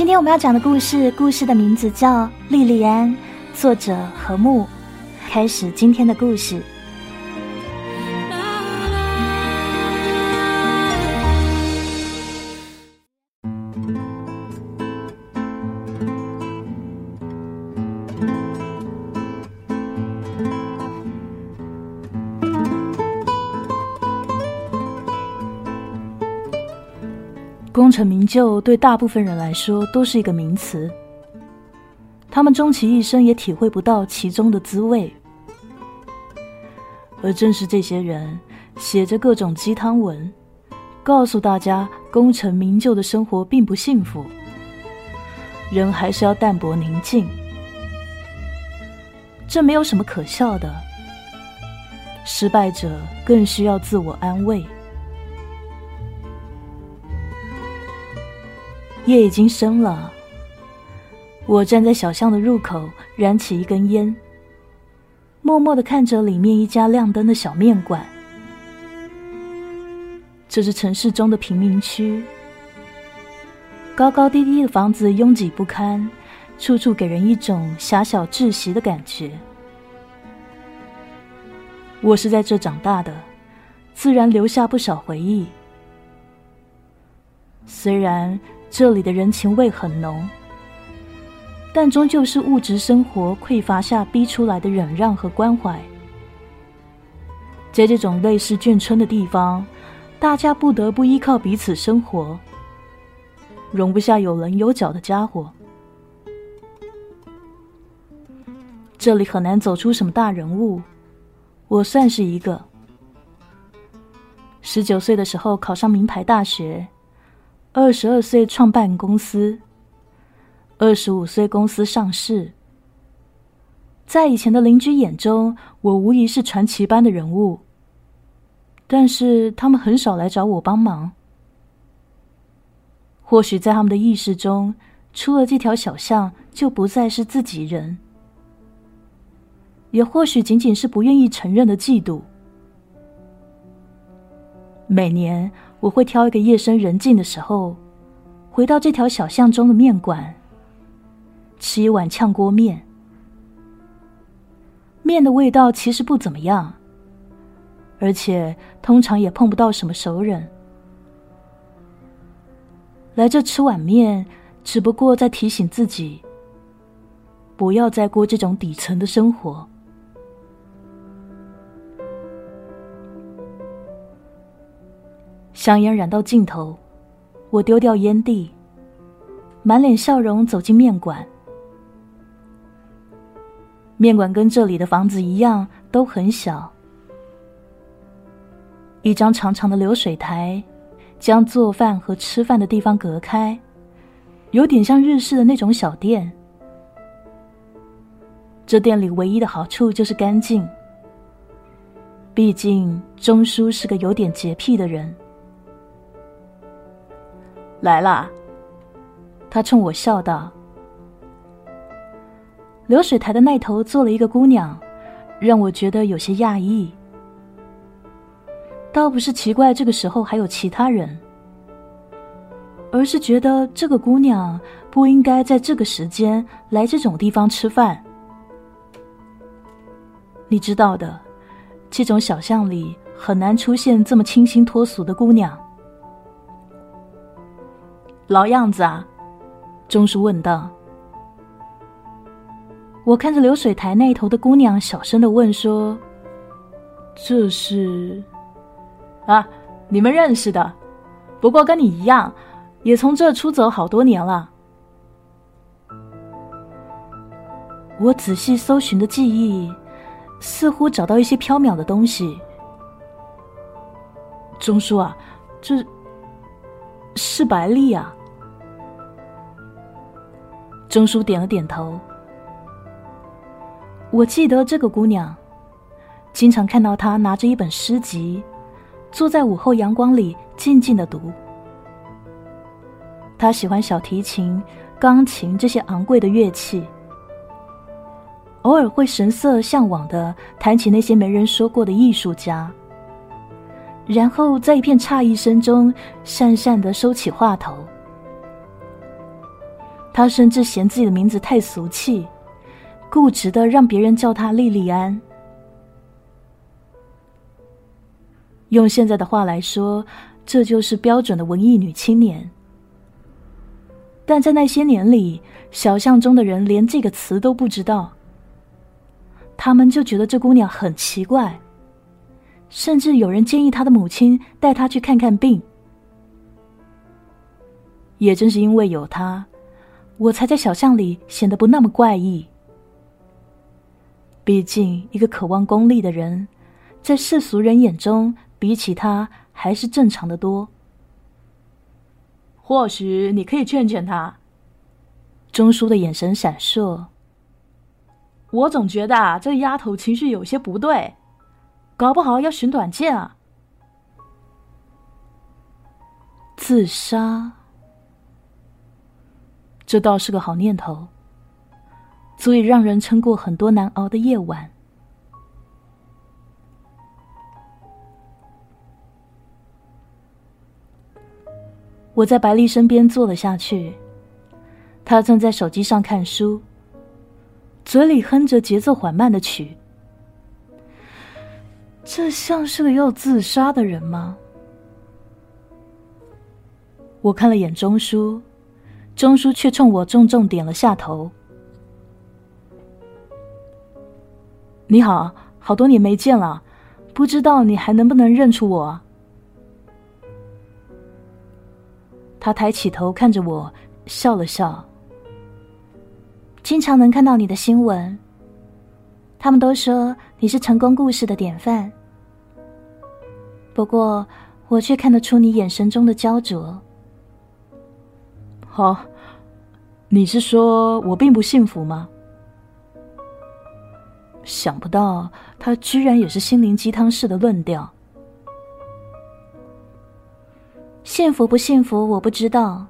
今天我们要讲的故事，故事的名字叫《莉莉安》，作者何木。开始今天的故事。功成名就对大部分人来说都是一个名词，他们终其一生也体会不到其中的滋味。而正是这些人写着各种鸡汤文，告诉大家功成名就的生活并不幸福，人还是要淡泊宁静。这没有什么可笑的，失败者更需要自我安慰。夜已经深了，我站在小巷的入口，燃起一根烟，默默的看着里面一家亮灯的小面馆。这是城市中的贫民区，高高低低的房子拥挤不堪，处处给人一种狭小窒息的感觉。我是在这长大的，自然留下不少回忆。虽然。这里的人情味很浓，但终究是物质生活匮乏下逼出来的忍让和关怀。在这种类似眷村的地方，大家不得不依靠彼此生活，容不下有棱有角的家伙。这里很难走出什么大人物，我算是一个。十九岁的时候考上名牌大学。二十二岁创办公司，二十五岁公司上市。在以前的邻居眼中，我无疑是传奇般的人物。但是他们很少来找我帮忙。或许在他们的意识中，出了这条小巷就不再是自己人。也或许仅仅是不愿意承认的嫉妒。每年。我会挑一个夜深人静的时候，回到这条小巷中的面馆，吃一碗炝锅面。面的味道其实不怎么样，而且通常也碰不到什么熟人。来这吃碗面，只不过在提醒自己，不要再过这种底层的生活。香烟燃到尽头，我丢掉烟蒂，满脸笑容走进面馆。面馆跟这里的房子一样，都很小。一张长长的流水台，将做饭和吃饭的地方隔开，有点像日式的那种小店。这店里唯一的好处就是干净。毕竟钟叔是个有点洁癖的人。来啦！他冲我笑道。流水台的那头坐了一个姑娘，让我觉得有些讶异。倒不是奇怪这个时候还有其他人，而是觉得这个姑娘不应该在这个时间来这种地方吃饭。你知道的，这种小巷里很难出现这么清新脱俗的姑娘。老样子啊，钟叔问道。我看着流水台那头的姑娘，小声的问说：“这是？啊，你们认识的？不过跟你一样，也从这出走好多年了。”我仔细搜寻的记忆，似乎找到一些缥缈的东西。钟叔啊，这是白丽啊。钟叔点了点头。我记得这个姑娘，经常看到她拿着一本诗集，坐在午后阳光里静静的读。她喜欢小提琴、钢琴这些昂贵的乐器，偶尔会神色向往的谈起那些没人说过的艺术家，然后在一片诧异声中，讪讪的收起话头。他甚至嫌自己的名字太俗气，固执的让别人叫他莉莉安。用现在的话来说，这就是标准的文艺女青年。但在那些年里，小巷中的人连这个词都不知道，他们就觉得这姑娘很奇怪，甚至有人建议他的母亲带她去看看病。也正是因为有她，我才在小巷里显得不那么怪异。毕竟，一个渴望功利的人，在世俗人眼中，比起他还是正常的多。或许你可以劝劝他。钟叔的眼神闪烁。我总觉得啊，这丫头情绪有些不对，搞不好要寻短见啊。自杀，这倒是个好念头，足以让人撑过很多难熬的夜晚。我在白丽身边坐了下去，她正在手机上看书，嘴里哼着节奏缓慢的曲。这像是个要自杀的人吗？我看了眼钟书，钟书却冲我重重点了下头。你好，好多年没见了，不知道你还能不能认出我？他抬起头看着我，笑了笑。经常能看到你的新闻，他们都说你是成功故事的典范。不过，我却看得出你眼神中的焦灼。好，你是说我并不幸福吗？想不到他居然也是心灵鸡汤式的论调。幸福不幸福，我不知道。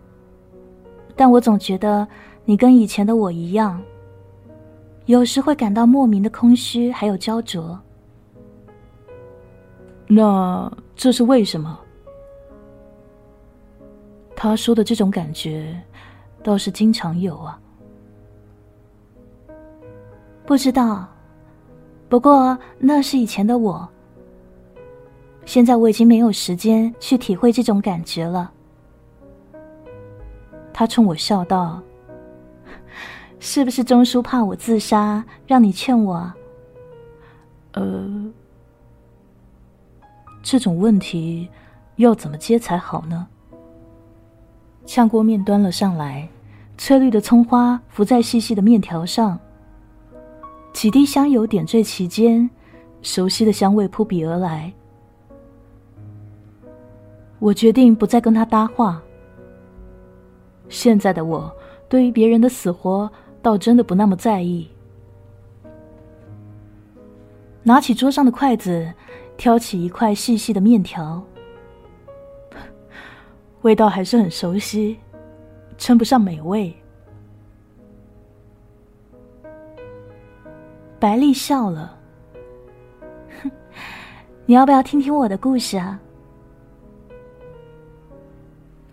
但我总觉得你跟以前的我一样，有时会感到莫名的空虚，还有焦灼。那这是为什么？他说的这种感觉，倒是经常有啊。不知道，不过那是以前的我。现在我已经没有时间去体会这种感觉了。他冲我笑道：“是不是钟叔怕我自杀，让你劝我？”呃，这种问题要怎么接才好呢？炝锅面端了上来，翠绿的葱花浮在细细的面条上，几滴香油点缀其间，熟悉的香味扑鼻而来。我决定不再跟他搭话。现在的我，对于别人的死活，倒真的不那么在意。拿起桌上的筷子，挑起一块细细的面条，味道还是很熟悉，称不上美味。白丽笑了，哼，你要不要听听我的故事啊？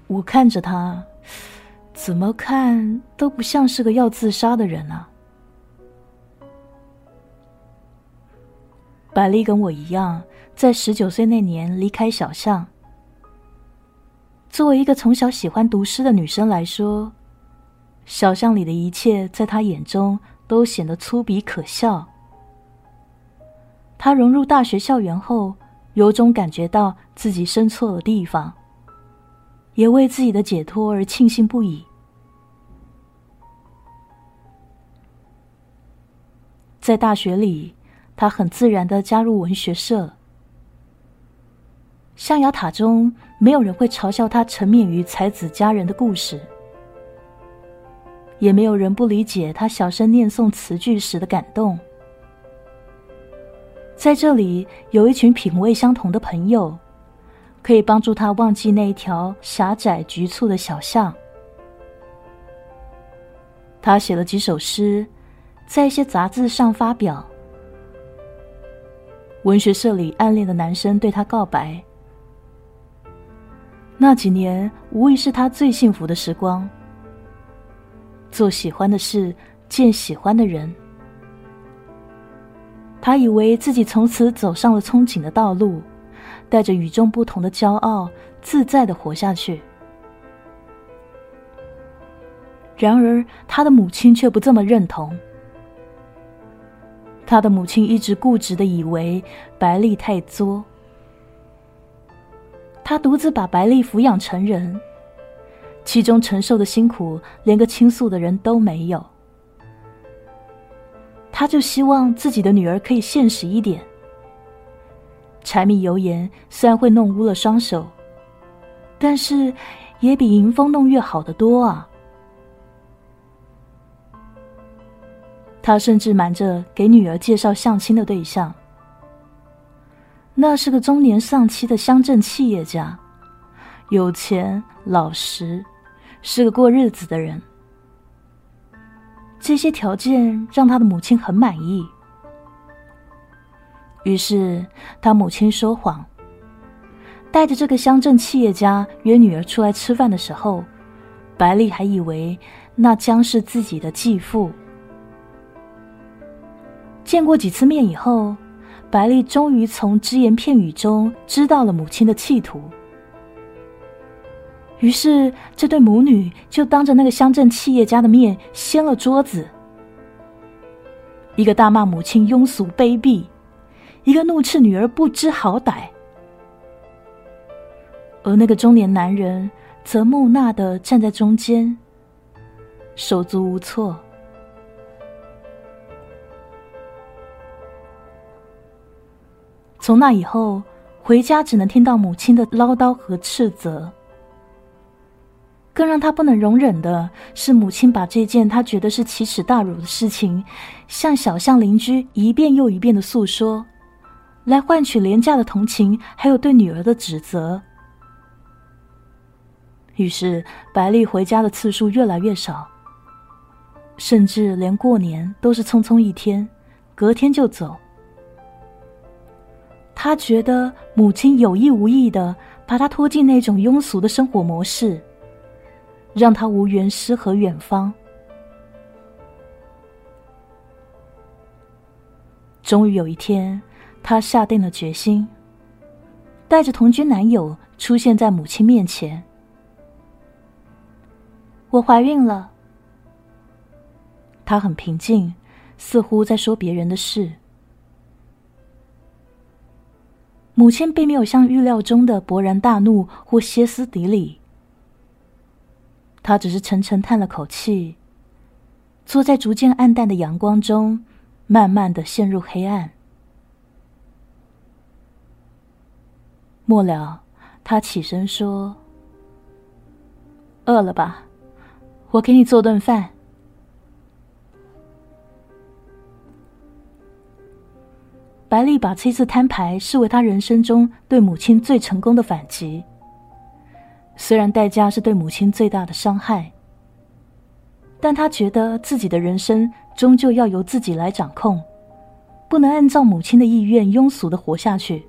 我看着他，怎么看都不像是个要自杀的人啊。百丽跟我一样，在十九岁那年离开小巷。作为一个从小喜欢读诗的女生来说，小巷里的一切在她眼中都显得粗鄙可笑。她融入大学校园后，有种感觉到自己生错了地方。也为自己的解脱而庆幸不已。在大学里，他很自然的加入文学社。象牙塔中，没有人会嘲笑他沉湎于才子佳人的故事，也没有人不理解他小声念诵词句时的感动。在这里，有一群品味相同的朋友。可以帮助他忘记那一条狭窄局促的小巷。他写了几首诗，在一些杂志上发表。文学社里暗恋的男生对他告白。那几年无疑是他最幸福的时光。做喜欢的事，见喜欢的人。他以为自己从此走上了憧憬的道路，带着与众不同的骄傲，自在的活下去。然而，他的母亲却不这么认同。他的母亲一直固执的以为白丽太作，他独自把白丽抚养成人，其中承受的辛苦连个倾诉的人都没有。他就希望自己的女儿可以现实一点，柴米油盐虽然会弄污了双手，但是也比迎风弄月好得多啊。他甚至瞒着给女儿介绍相亲的对象，那是个中年丧妻的乡镇企业家，有钱老实，是个过日子的人。这些条件让他的母亲很满意，于是他母亲说谎，带着这个乡镇企业家约女儿出来吃饭的时候，白丽还以为那将是自己的继父。见过几次面以后，白丽终于从只言片语中知道了母亲的企图。于是，这对母女就当着那个乡镇企业家的面掀了桌子，一个大骂母亲庸俗卑鄙，一个怒斥女儿不知好歹，而那个中年男人则木讷的站在中间，手足无措。从那以后，回家只能听到母亲的唠叨和斥责。更让他不能容忍的是，母亲把这件他觉得是奇耻大辱的事情，向小巷邻居一遍又一遍的诉说，来换取廉价的同情，还有对女儿的指责。于是，白丽回家的次数越来越少，甚至连过年都是匆匆一天，隔天就走。他觉得母亲有意无意的把他拖进那种庸俗的生活模式，让他无缘诗和远方。终于有一天，他下定了决心，带着同居男友出现在母亲面前。我怀孕了。他很平静，似乎在说别人的事。母亲并没有像预料中的勃然大怒或歇斯底里，她只是沉沉叹了口气，坐在逐渐暗淡的阳光中，慢慢的陷入黑暗。末了，她起身说：“饿了吧？我给你做顿饭。”白丽把这次摊牌视为他人生中对母亲最成功的反击，虽然代价是对母亲最大的伤害，但他觉得自己的人生终究要由自己来掌控，不能按照母亲的意愿庸俗的活下去。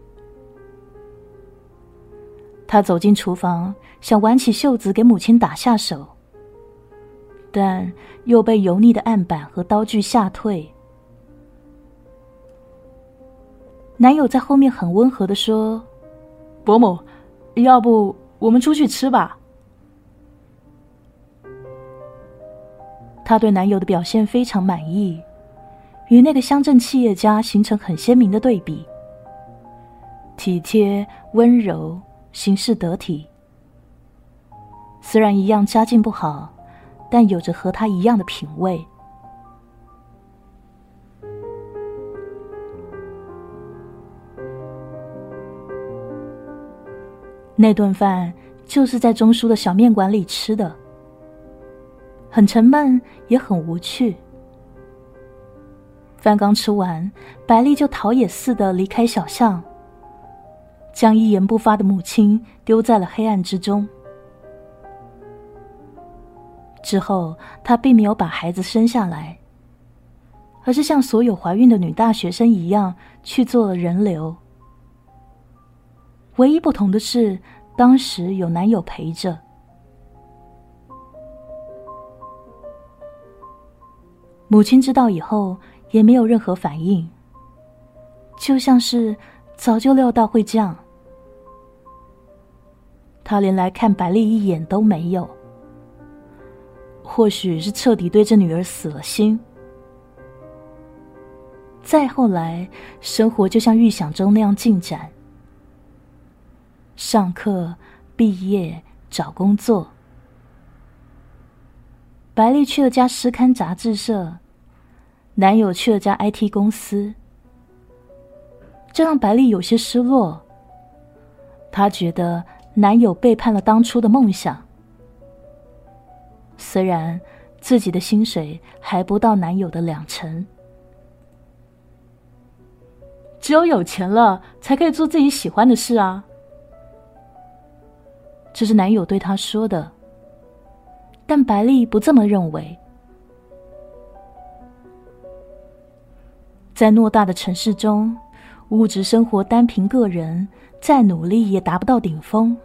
他走进厨房，想挽起袖子给母亲打下手，但又被油腻的案板和刀具吓退。男友在后面很温和的说：“伯母，要不我们出去吃吧？”她对男友的表现非常满意，与那个乡镇企业家形成很鲜明的对比。体贴、温柔、行事得体，虽然一样家境不好，但有着和他一样的品味。那顿饭就是在钟叔的小面馆里吃的，很沉闷，也很无趣。饭刚吃完，白丽就逃也似的离开小巷，将一言不发的母亲丢在了黑暗之中。之后，她并没有把孩子生下来，而是像所有怀孕的女大学生一样去做了人流。唯一不同的是，当时有男友陪着。母亲知道以后也没有任何反应，就像是早就料到会这样。他连来看白丽一眼都没有，或许是彻底对这女儿死了心。再后来，生活就像预想中那样进展：上课、毕业、找工作。白丽去了家诗刊杂志社，男友去了家 IT 公司，这让白丽有些失落。她觉得男友背叛了当初的梦想，虽然自己的薪水还不到男友的两成。只有有钱了，才可以做自己喜欢的事啊！这是男友对她说的，但白丽不这么认为。在偌大的城市中，物质生活单凭个人再努力也达不到顶峰。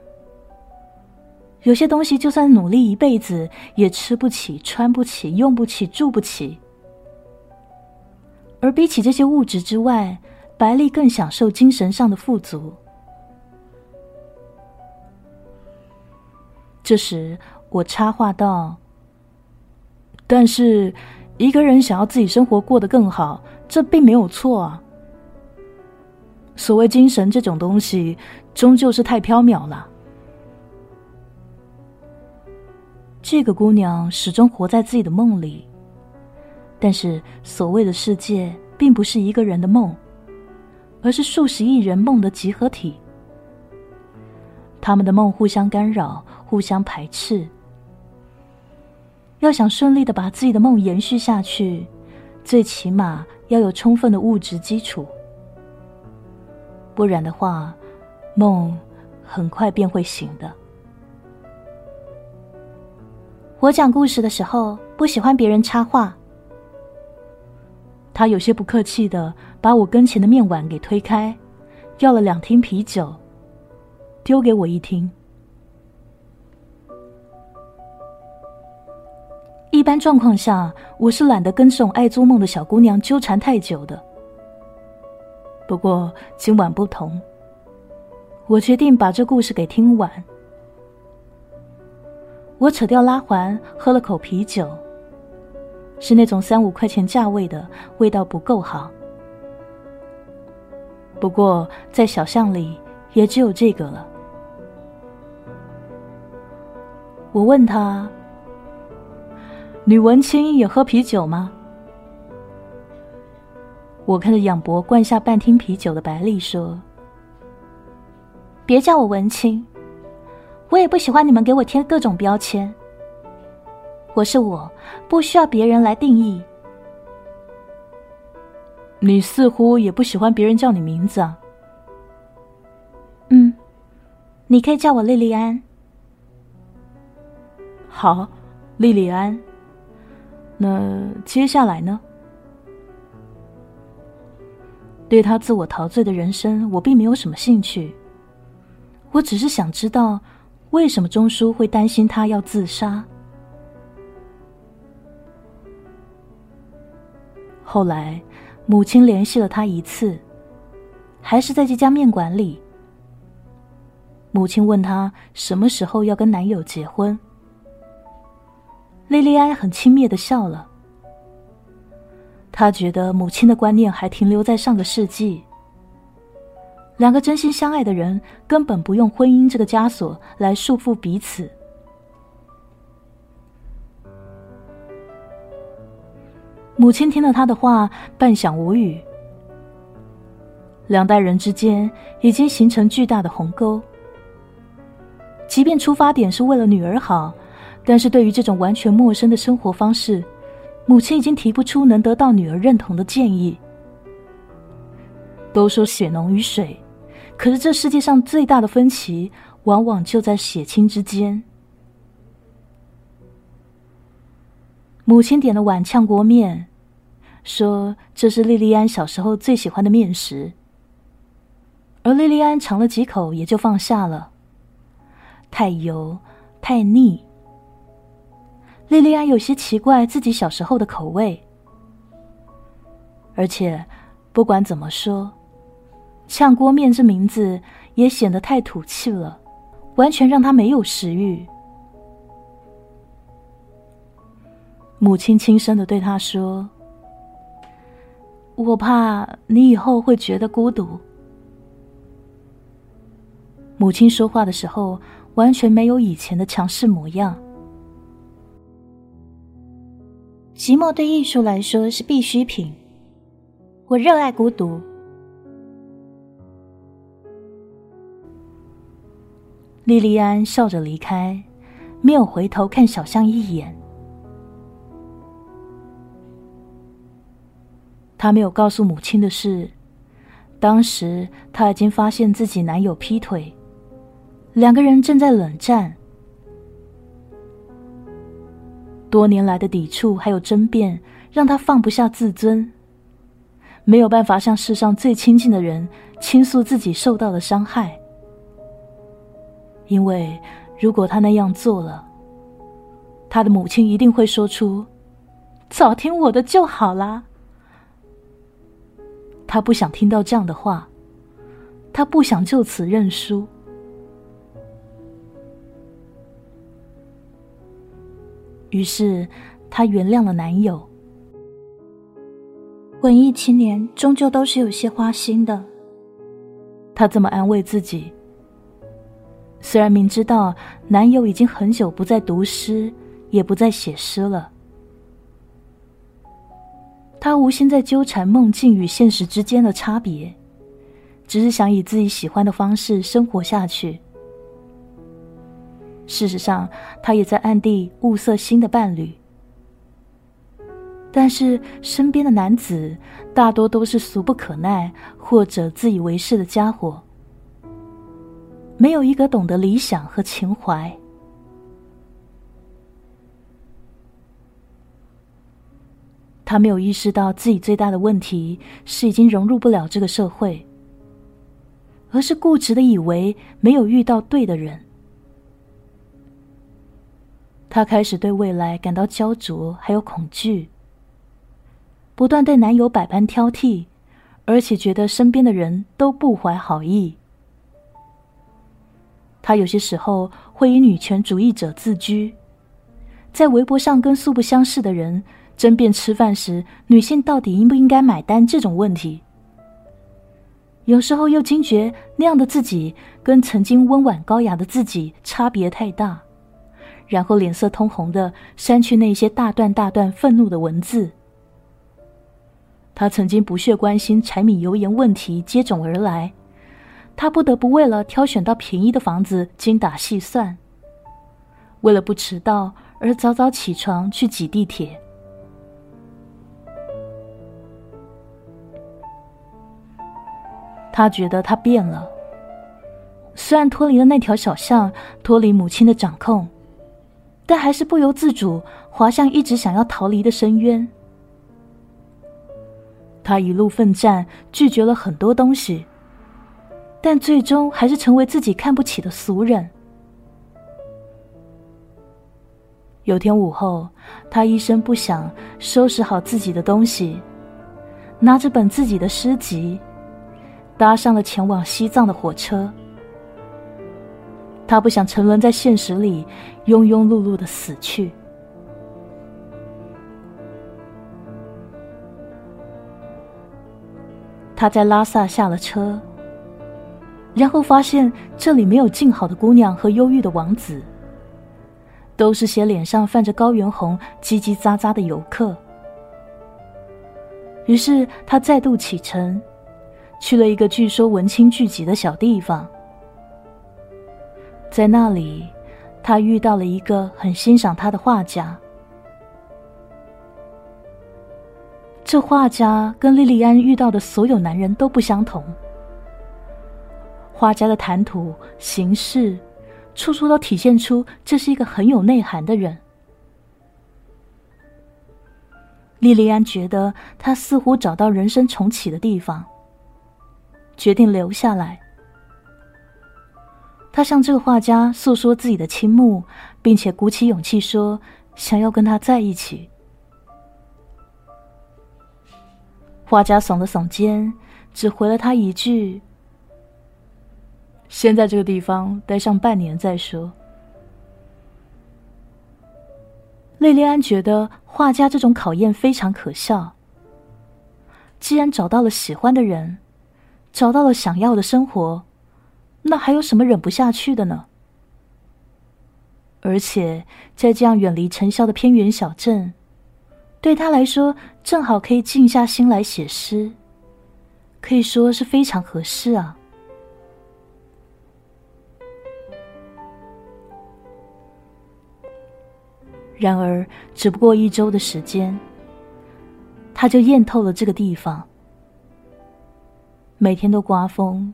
有些东西就算努力一辈子，也吃不起、穿不起、用不起、住不起。而比起这些物质之外，白丽更享受精神上的富足。这时，我插话道：“但是，一个人想要自己生活过得更好，这并没有错啊。所谓精神这种东西，终究是太缥缈了。”这个姑娘始终活在自己的梦里，但是所谓的世界，并不是一个人的梦。而是数十亿人梦的集合体，他们的梦互相干扰，互相排斥。要想顺利的把自己的梦延续下去，最起码要有充分的物质基础，不然的话，梦很快便会醒的。我讲故事的时候，不喜欢别人插话。他有些不客气的把我跟前的面碗给推开，要了两听啤酒，丢给我一听。一般状况下，我是懒得跟这种爱做梦的小姑娘纠缠太久的。不过今晚不同，我决定把这故事给听完。我扯掉拉环，喝了口啤酒。是那种三五块钱价位的，味道不够好。不过在小巷里也只有这个了。我问他：“女文青也喝啤酒吗？”我看着仰脖灌下半听啤酒的白丽说：“别叫我文青，我也不喜欢你们给我贴各种标签。”我是我，不需要别人来定义。你似乎也不喜欢别人叫你名字啊？嗯，你可以叫我莉莉安。好，莉莉安。那接下来呢？对他自我陶醉的人生，我并没有什么兴趣。我只是想知道，为什么钟叔会担心他要自杀。后来，母亲联系了他一次，还是在这家面馆里。母亲问他什么时候要跟男友结婚。莉莉安很轻蔑的笑了。他觉得母亲的观念还停留在上个世纪，两个真心相爱的人根本不用婚姻这个枷锁来束缚彼此。母亲听了他的话，半晌无语。两代人之间已经形成巨大的鸿沟。即便出发点是为了女儿好，但是对于这种完全陌生的生活方式，母亲已经提不出能得到女儿认同的建议。都说血浓于水，可是这世界上最大的分歧，往往就在血亲之间。母亲点了碗炝锅面，说：“这是莉莉安小时候最喜欢的面食。”而莉莉安尝了几口，也就放下了。太油，太腻。莉莉安有些奇怪自己小时候的口味，而且，不管怎么说，炝锅面这名字也显得太土气了，完全让他没有食欲。母亲轻声的对他说：“我怕你以后会觉得孤独。”母亲说话的时候完全没有以前的强势模样。寂寞对艺术来说是必需品。我热爱孤独。莉莉安笑着离开，没有回头看小象一眼。她没有告诉母亲的是，当时她已经发现自己男友劈腿，两个人正在冷战。多年来的抵触还有争辩，让他放不下自尊。没有办法向世上最亲近的人倾诉自己受到的伤害，因为如果他那样做了，他的母亲一定会说出“早听我的就好啦”。他不想听到这样的话，他不想就此认输，于是她原谅了男友。文艺青年终究都是有些花心的，她这么安慰自己。虽然明知道男友已经很久不再读诗，也不再写诗了，她无心再纠缠梦境与现实之间的差别，只是想以自己喜欢的方式生活下去。事实上，他也在暗地物色新的伴侣。但是身边的男子大多都是俗不可耐或者自以为是的家伙，没有一个懂得理想和情怀。他没有意识到自己最大的问题是已经融入不了这个社会，而是固执的以为没有遇到对的人。她开始对未来感到焦灼，还有恐惧。不断对男友百般挑剔，而且觉得身边的人都不怀好意。她有些时候会以女权主义者自居，在微博上跟素不相识的人争辩吃饭时女性到底应不应该买单这种问题。有时候又惊觉那样的自己跟曾经温婉高雅的自己差别太大，然后脸色通红的删去那些大段大段愤怒的文字。他曾经不屑关心柴米油盐问题接踵而来，他不得不为了挑选到便宜的房子精打细算，为了不迟到而早早起床去挤地铁。他觉得他变了，虽然脱离了那条小巷，脱离母亲的掌控，但还是不由自主滑向一直想要逃离的深渊。他一路奋战，拒绝了很多东西，但最终还是成为自己看不起的俗人。有天午后，他一声不响收拾好自己的东西，拿着本自己的诗集，搭上了前往西藏的火车。他不想沉沦在现实里，庸庸碌碌的死去。他在拉萨下了车，然后发现这里没有静好的姑娘和忧郁的王子，都是些脸上泛着高原红、叽叽喳喳的游客。于是他再度启程，去了一个据说文青聚集的小地方。在那里，他遇到了一个很欣赏他的画家。这画家跟莉莉安遇到的所有男人都不相同。画家的谈吐、行事，处处都体现出这是一个很有内涵的人。莉莉安觉得他似乎找到人生重启的地方，决定留下来。他向这个画家诉说自己的倾慕，并且鼓起勇气说想要跟他在一起。画家耸了耸肩，只回了他一句：“先在这个地方待上半年再说。”莉莉安觉得画家这种考验非常可笑。既然找到了喜欢的人，找到了想要的生活，那还有什么忍不下去的呢？而且在这样远离尘嚣的偏远小镇，对他来说正好可以静下心来写诗，可以说是非常合适啊。然而，只不过一周的时间，他就厌透了这个地方。每天都刮风，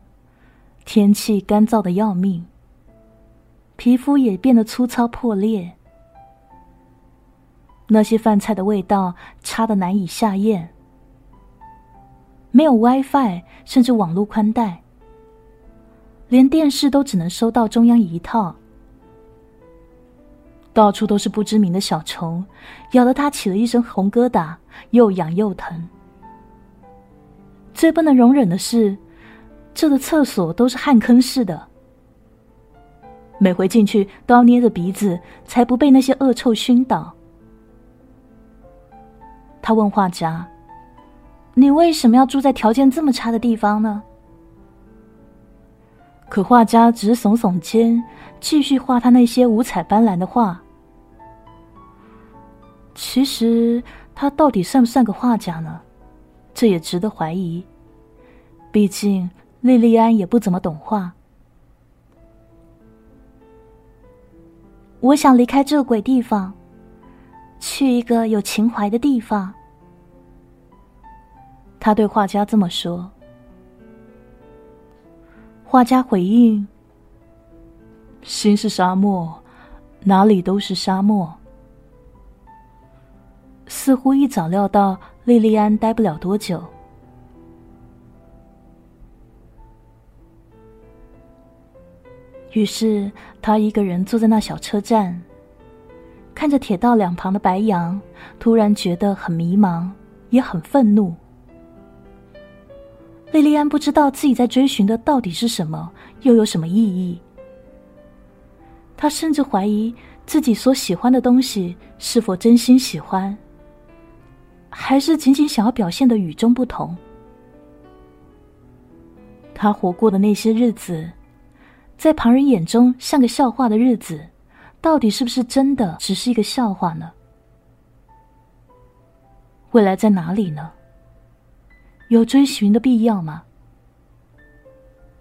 天气干燥的要命，皮肤也变得粗糙破裂。那些饭菜的味道差的难以下咽，没有 WiFi，甚至网络宽带，连电视都只能收到中央一套。到处都是不知名的小虫，咬得他起了一身红疙瘩，又痒又疼。最不能容忍的是，这的厕所都是旱坑式的，每回进去都要捏着鼻子，才不被那些恶臭熏倒。他问画家：“你为什么要住在条件这么差的地方呢？”可画家只是耸耸肩。继续画他那些五彩斑斓的画。其实他到底算不算个画家呢？这也值得怀疑。毕竟莉莉安也不怎么懂画。我想离开这个鬼地方，去一个有情怀的地方。他对画家这么说。画家回应。心是沙漠，哪里都是沙漠。似乎一早料到莉莉安待不了多久，于是他一个人坐在那小车站，看着铁道两旁的白杨，突然觉得很迷茫，也很愤怒。莉莉安不知道自己在追寻的到底是什么，又有什么意义。他甚至怀疑自己所喜欢的东西是否真心喜欢，还是仅仅想要表现的与众不同。他活过的那些日子，在旁人眼中像个笑话的日子，到底是不是真的只是一个笑话呢？未来在哪里呢？有追寻的必要吗？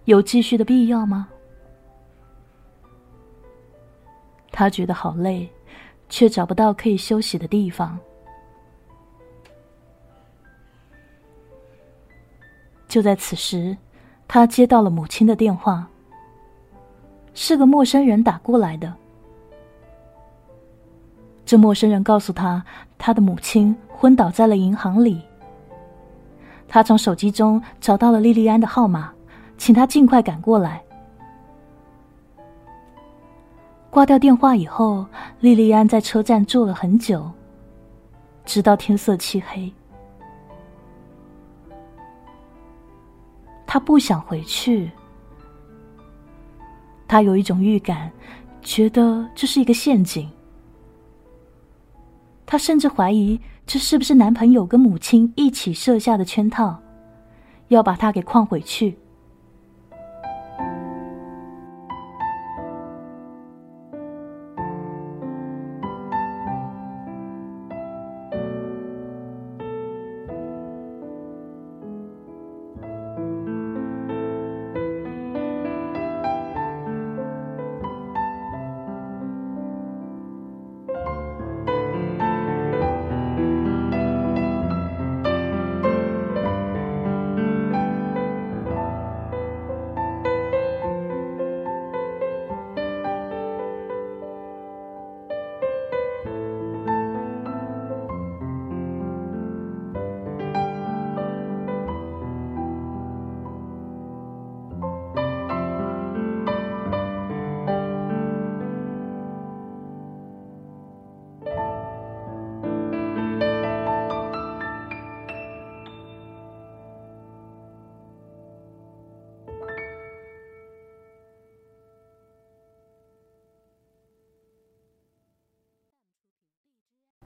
有继续的必要吗？他觉得好累，却找不到可以休息的地方。就在此时，他接到了母亲的电话，是个陌生人打过来的。这陌生人告诉他，他的母亲昏倒在了银行里。他从手机中找到了莉莉安的号码，请他尽快赶过来。挂掉电话以后，莉莉安在车站坐了很久，直到天色漆黑。她不想回去，她有一种预感，觉得这是一个陷阱。她甚至怀疑这是不是男朋友跟母亲一起设下的圈套，要把她给诓回去。